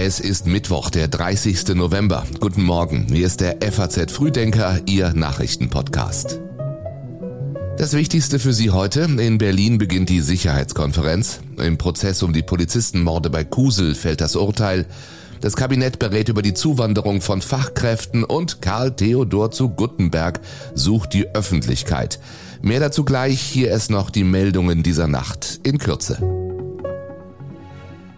Es ist Mittwoch, der 30. November. Guten Morgen, hier ist der FAZ Frühdenker, Ihr Nachrichtenpodcast. Das Wichtigste für Sie heute. In Berlin beginnt die Sicherheitskonferenz. Im Prozess um die Polizistenmorde bei Kusel fällt das Urteil. Das Kabinett berät über die Zuwanderung von Fachkräften und Karl Theodor zu Guttenberg sucht die Öffentlichkeit. Mehr dazu gleich, hier ist noch die Meldungen dieser Nacht in Kürze.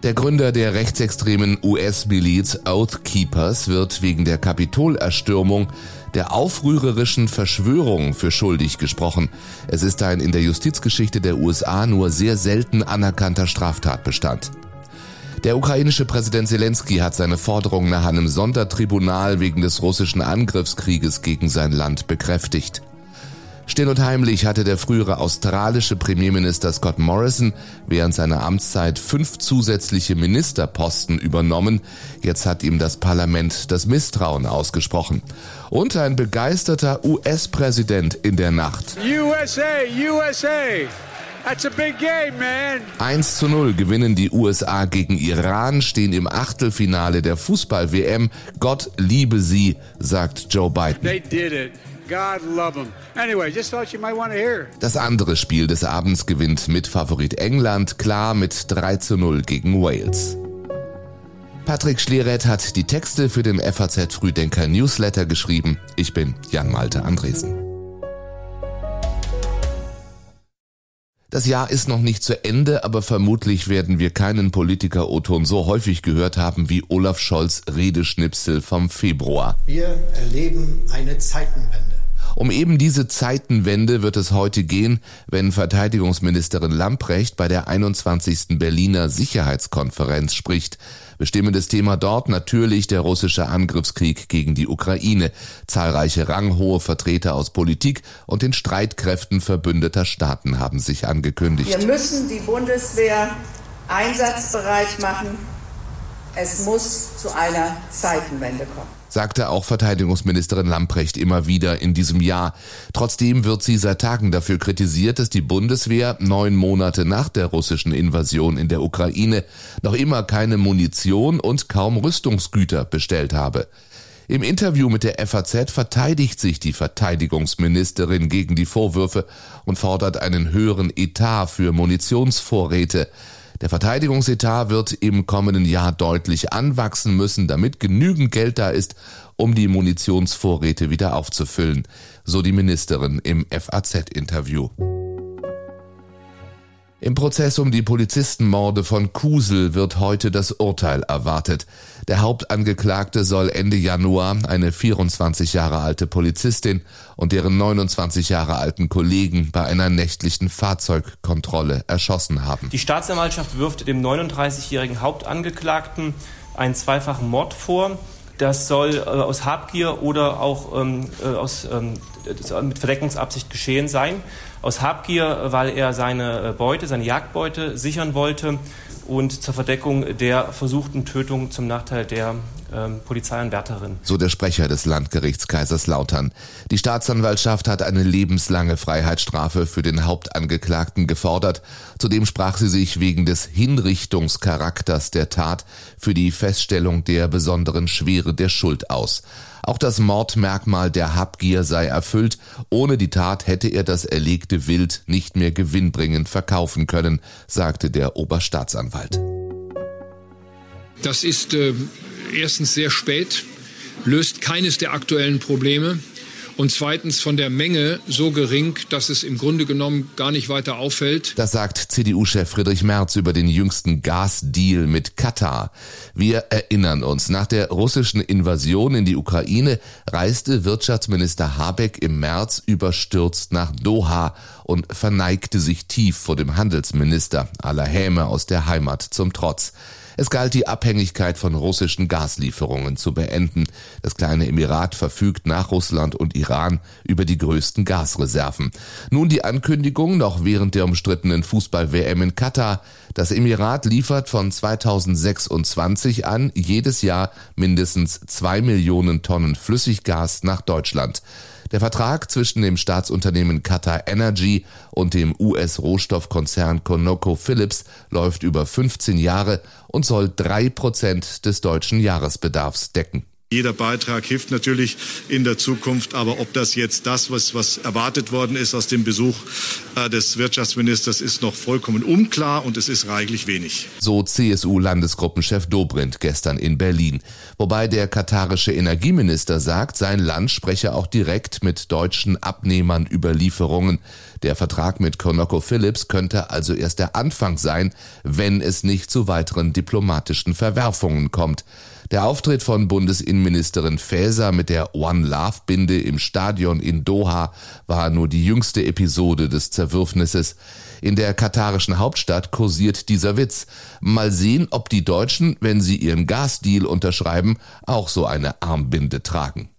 Der Gründer der rechtsextremen US-Miliz Oath Keepers wird wegen der Kapitolerstürmung der aufrührerischen Verschwörung für schuldig gesprochen. Es ist ein in der Justizgeschichte der USA nur sehr selten anerkannter Straftatbestand. Der ukrainische Präsident Zelensky hat seine Forderung nach einem Sondertribunal wegen des russischen Angriffskrieges gegen sein Land bekräftigt. Still und heimlich hatte der frühere australische Premierminister Scott Morrison während seiner Amtszeit fünf zusätzliche Ministerposten übernommen. Jetzt hat ihm das Parlament das Misstrauen ausgesprochen. Und ein begeisterter US-Präsident in der Nacht. USA, USA. That's a big game, man. 1 zu 0 gewinnen die USA gegen Iran, stehen im Achtelfinale der Fußball-WM. Gott liebe sie, sagt Joe Biden. They did it. God love them. Anyway, just thought you might want to hear. Das andere Spiel des Abends gewinnt mit Favorit England klar mit 3 zu 0 gegen Wales. Patrick Schleret hat die Texte für den FAZ Frühdenker Newsletter geschrieben. Ich bin Jan Malte Andresen. Das Jahr ist noch nicht zu Ende, aber vermutlich werden wir keinen Politiker Oton so häufig gehört haben wie Olaf Scholz Redeschnipsel vom Februar. Wir erleben eine Zeitenwende. Um eben diese Zeitenwende wird es heute gehen, wenn Verteidigungsministerin Lamprecht bei der 21. Berliner Sicherheitskonferenz spricht. Bestimmendes Thema dort natürlich der russische Angriffskrieg gegen die Ukraine. Zahlreiche ranghohe Vertreter aus Politik und den Streitkräften verbündeter Staaten haben sich angekündigt. Wir müssen die Bundeswehr einsatzbereit machen. Es muss zu einer Zeitenwende kommen sagte auch Verteidigungsministerin Lamprecht immer wieder in diesem Jahr. Trotzdem wird sie seit Tagen dafür kritisiert, dass die Bundeswehr neun Monate nach der russischen Invasion in der Ukraine noch immer keine Munition und kaum Rüstungsgüter bestellt habe. Im Interview mit der FAZ verteidigt sich die Verteidigungsministerin gegen die Vorwürfe und fordert einen höheren Etat für Munitionsvorräte. Der Verteidigungsetat wird im kommenden Jahr deutlich anwachsen müssen, damit genügend Geld da ist, um die Munitionsvorräte wieder aufzufüllen, so die Ministerin im FAZ-Interview. Im Prozess um die Polizistenmorde von Kusel wird heute das Urteil erwartet. Der Hauptangeklagte soll Ende Januar eine 24 Jahre alte Polizistin und deren 29 Jahre alten Kollegen bei einer nächtlichen Fahrzeugkontrolle erschossen haben. Die Staatsanwaltschaft wirft dem 39-jährigen Hauptangeklagten einen zweifachen Mord vor. Das soll äh, aus Habgier oder auch ähm, äh, aus, ähm, mit Verdeckungsabsicht geschehen sein. Aus Habgier, weil er seine äh, Beute, seine Jagdbeute sichern wollte und zur Verdeckung der versuchten Tötung zum Nachteil der ähm, Polizeianwärterin. So der Sprecher des Landgerichts Kaiserslautern. Die Staatsanwaltschaft hat eine lebenslange Freiheitsstrafe für den Hauptangeklagten gefordert. Zudem sprach sie sich wegen des Hinrichtungscharakters der Tat für die Feststellung der besonderen Schwere der Schuld aus. Auch das Mordmerkmal der Habgier sei erfüllt. Ohne die Tat hätte er das erlegte Wild nicht mehr gewinnbringend verkaufen können, sagte der Oberstaatsanwalt. Das ist äh, erstens sehr spät, löst keines der aktuellen Probleme und zweitens von der Menge so gering, dass es im Grunde genommen gar nicht weiter auffällt. Das sagt CDU-Chef Friedrich Merz über den jüngsten Gasdeal mit Katar. Wir erinnern uns, nach der russischen Invasion in die Ukraine reiste Wirtschaftsminister Habeck im März überstürzt nach Doha und verneigte sich tief vor dem Handelsminister aller Häme aus der Heimat zum Trotz. Es galt die Abhängigkeit von russischen Gaslieferungen zu beenden. Das kleine Emirat verfügt nach Russland und Iran über die größten Gasreserven. Nun die Ankündigung noch während der umstrittenen Fußball-WM in Katar. Das Emirat liefert von 2026 an jedes Jahr mindestens zwei Millionen Tonnen Flüssiggas nach Deutschland. Der Vertrag zwischen dem Staatsunternehmen Qatar Energy und dem US-Rohstoffkonzern ConocoPhillips läuft über 15 Jahre und soll drei Prozent des deutschen Jahresbedarfs decken. Jeder Beitrag hilft natürlich in der Zukunft, aber ob das jetzt das, was, was erwartet worden ist aus dem Besuch äh, des Wirtschaftsministers, ist noch vollkommen unklar und es ist reichlich wenig. So CSU-Landesgruppenchef Dobrindt gestern in Berlin. Wobei der katarische Energieminister sagt, sein Land spreche auch direkt mit deutschen Abnehmern über Lieferungen. Der Vertrag mit ConocoPhillips könnte also erst der Anfang sein, wenn es nicht zu weiteren diplomatischen Verwerfungen kommt. Der Auftritt von Bundesinnenministerin Faeser mit der One Love Binde im Stadion in Doha war nur die jüngste Episode des Zerwürfnisses. In der katarischen Hauptstadt kursiert dieser Witz. Mal sehen, ob die Deutschen, wenn sie ihren Gasdeal unterschreiben, auch so eine Armbinde tragen.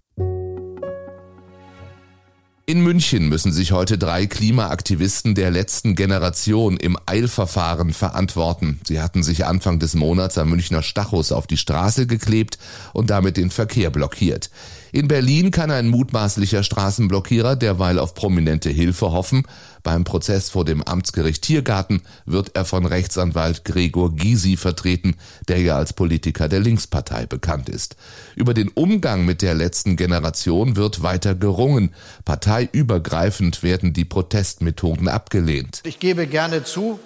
In München müssen sich heute drei Klimaaktivisten der letzten Generation im Eilverfahren verantworten. Sie hatten sich Anfang des Monats am Münchner Stachus auf die Straße geklebt und damit den Verkehr blockiert. In Berlin kann ein mutmaßlicher Straßenblockierer derweil auf prominente Hilfe hoffen. Beim Prozess vor dem Amtsgericht Tiergarten wird er von Rechtsanwalt Gregor Gysi vertreten, der ja als Politiker der Linkspartei bekannt ist. Über den Umgang mit der letzten Generation wird weiter gerungen. Parteiübergreifend werden die Protestmethoden abgelehnt. Ich gebe gerne zu,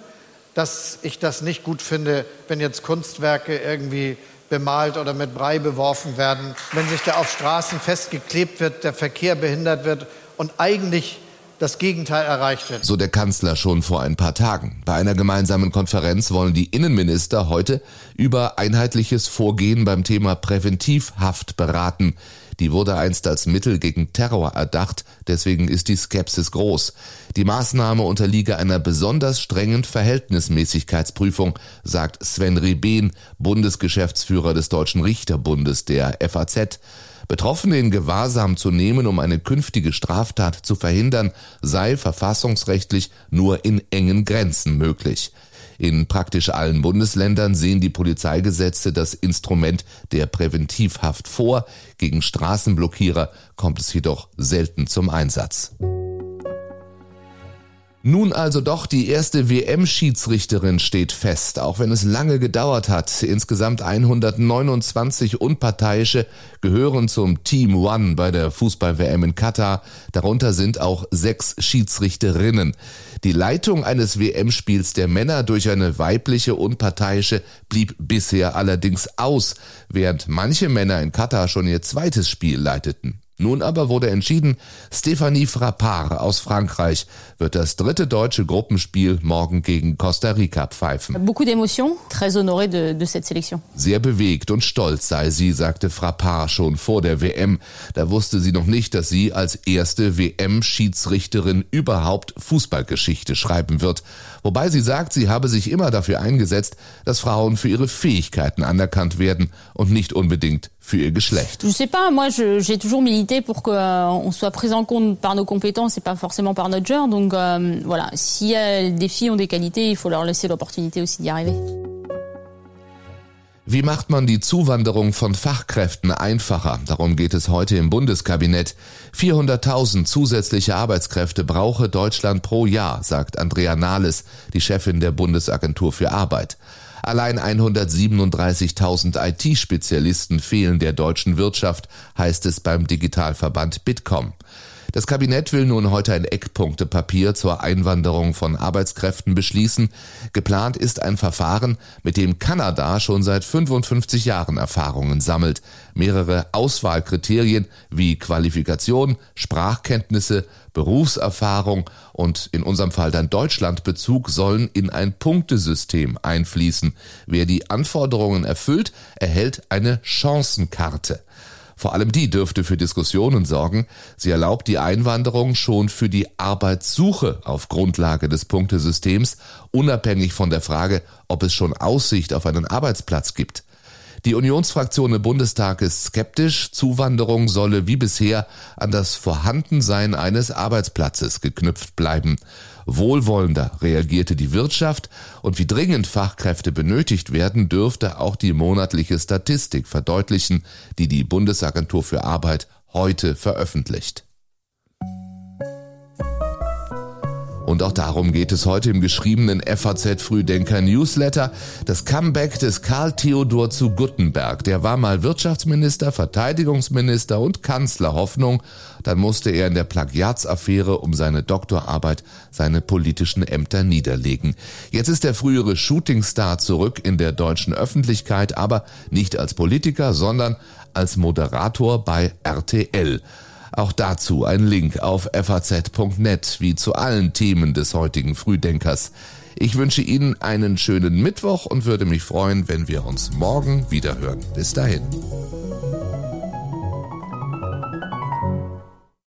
dass ich das nicht gut finde, wenn jetzt Kunstwerke irgendwie bemalt oder mit Brei beworfen werden, wenn sich da auf Straßen festgeklebt wird, der Verkehr behindert wird und eigentlich das Gegenteil erreicht wird. So der Kanzler schon vor ein paar Tagen. Bei einer gemeinsamen Konferenz wollen die Innenminister heute über einheitliches Vorgehen beim Thema Präventivhaft beraten. Die wurde einst als Mittel gegen Terror erdacht, deswegen ist die Skepsis groß. Die Maßnahme unterliege einer besonders strengen Verhältnismäßigkeitsprüfung, sagt Sven Reben, Bundesgeschäftsführer des Deutschen Richterbundes der FAZ. Betroffene in Gewahrsam zu nehmen, um eine künftige Straftat zu verhindern, sei verfassungsrechtlich nur in engen Grenzen möglich. In praktisch allen Bundesländern sehen die Polizeigesetze das Instrument der Präventivhaft vor. Gegen Straßenblockierer kommt es jedoch selten zum Einsatz. Nun also doch die erste WM-Schiedsrichterin steht fest, auch wenn es lange gedauert hat. Insgesamt 129 Unparteiische gehören zum Team One bei der Fußball-WM in Katar. Darunter sind auch sechs Schiedsrichterinnen. Die Leitung eines WM-Spiels der Männer durch eine weibliche Unparteiische blieb bisher allerdings aus, während manche Männer in Katar schon ihr zweites Spiel leiteten. Nun aber wurde entschieden, Stephanie Frappard aus Frankreich wird das dritte deutsche Gruppenspiel morgen gegen Costa Rica pfeifen. Sehr bewegt und stolz sei sie, sagte Frappard schon vor der WM. Da wusste sie noch nicht, dass sie als erste WM-Schiedsrichterin überhaupt Fußballgeschichte schreiben wird. Wobei sie sagt, sie habe sich immer dafür eingesetzt, dass Frauen für ihre Fähigkeiten anerkannt werden und nicht unbedingt für ihr Geschlecht. Je sais pas, moi j'ai toujours milité pour qu'on euh, soit pris en compte par nos compétences et pas forcément par notre genre. Donc euh, voilà, si euh, des filles ont des qualités, il faut leur laisser l'opportunité aussi d'y arriver. Wie macht man die Zuwanderung von Fachkräften einfacher? Darum geht es heute im Bundeskabinett. 400.000 zusätzliche Arbeitskräfte brauche Deutschland pro Jahr, sagt Andrea Nahles, die Chefin der Bundesagentur für Arbeit. Allein 137.000 IT-Spezialisten fehlen der deutschen Wirtschaft, heißt es beim Digitalverband Bitkom. Das Kabinett will nun heute ein Eckpunktepapier zur Einwanderung von Arbeitskräften beschließen. Geplant ist ein Verfahren, mit dem Kanada schon seit 55 Jahren Erfahrungen sammelt. Mehrere Auswahlkriterien wie Qualifikation, Sprachkenntnisse, Berufserfahrung und in unserem Fall dann Deutschlandbezug sollen in ein Punktesystem einfließen. Wer die Anforderungen erfüllt, erhält eine Chancenkarte. Vor allem die dürfte für Diskussionen sorgen. Sie erlaubt die Einwanderung schon für die Arbeitssuche auf Grundlage des Punktesystems, unabhängig von der Frage, ob es schon Aussicht auf einen Arbeitsplatz gibt. Die Unionsfraktion im Bundestag ist skeptisch. Zuwanderung solle wie bisher an das Vorhandensein eines Arbeitsplatzes geknüpft bleiben. Wohlwollender reagierte die Wirtschaft und wie dringend Fachkräfte benötigt werden, dürfte auch die monatliche Statistik verdeutlichen, die die Bundesagentur für Arbeit heute veröffentlicht. Und auch darum geht es heute im geschriebenen FAZ Frühdenker Newsletter. Das Comeback des Karl Theodor zu Guttenberg. Der war mal Wirtschaftsminister, Verteidigungsminister und Kanzlerhoffnung. Dann musste er in der Plagiatsaffäre um seine Doktorarbeit seine politischen Ämter niederlegen. Jetzt ist der frühere Shootingstar zurück in der deutschen Öffentlichkeit, aber nicht als Politiker, sondern als Moderator bei RTL. Auch dazu ein Link auf faz.net, wie zu allen Themen des heutigen Frühdenkers. Ich wünsche Ihnen einen schönen Mittwoch und würde mich freuen, wenn wir uns morgen wieder hören. Bis dahin.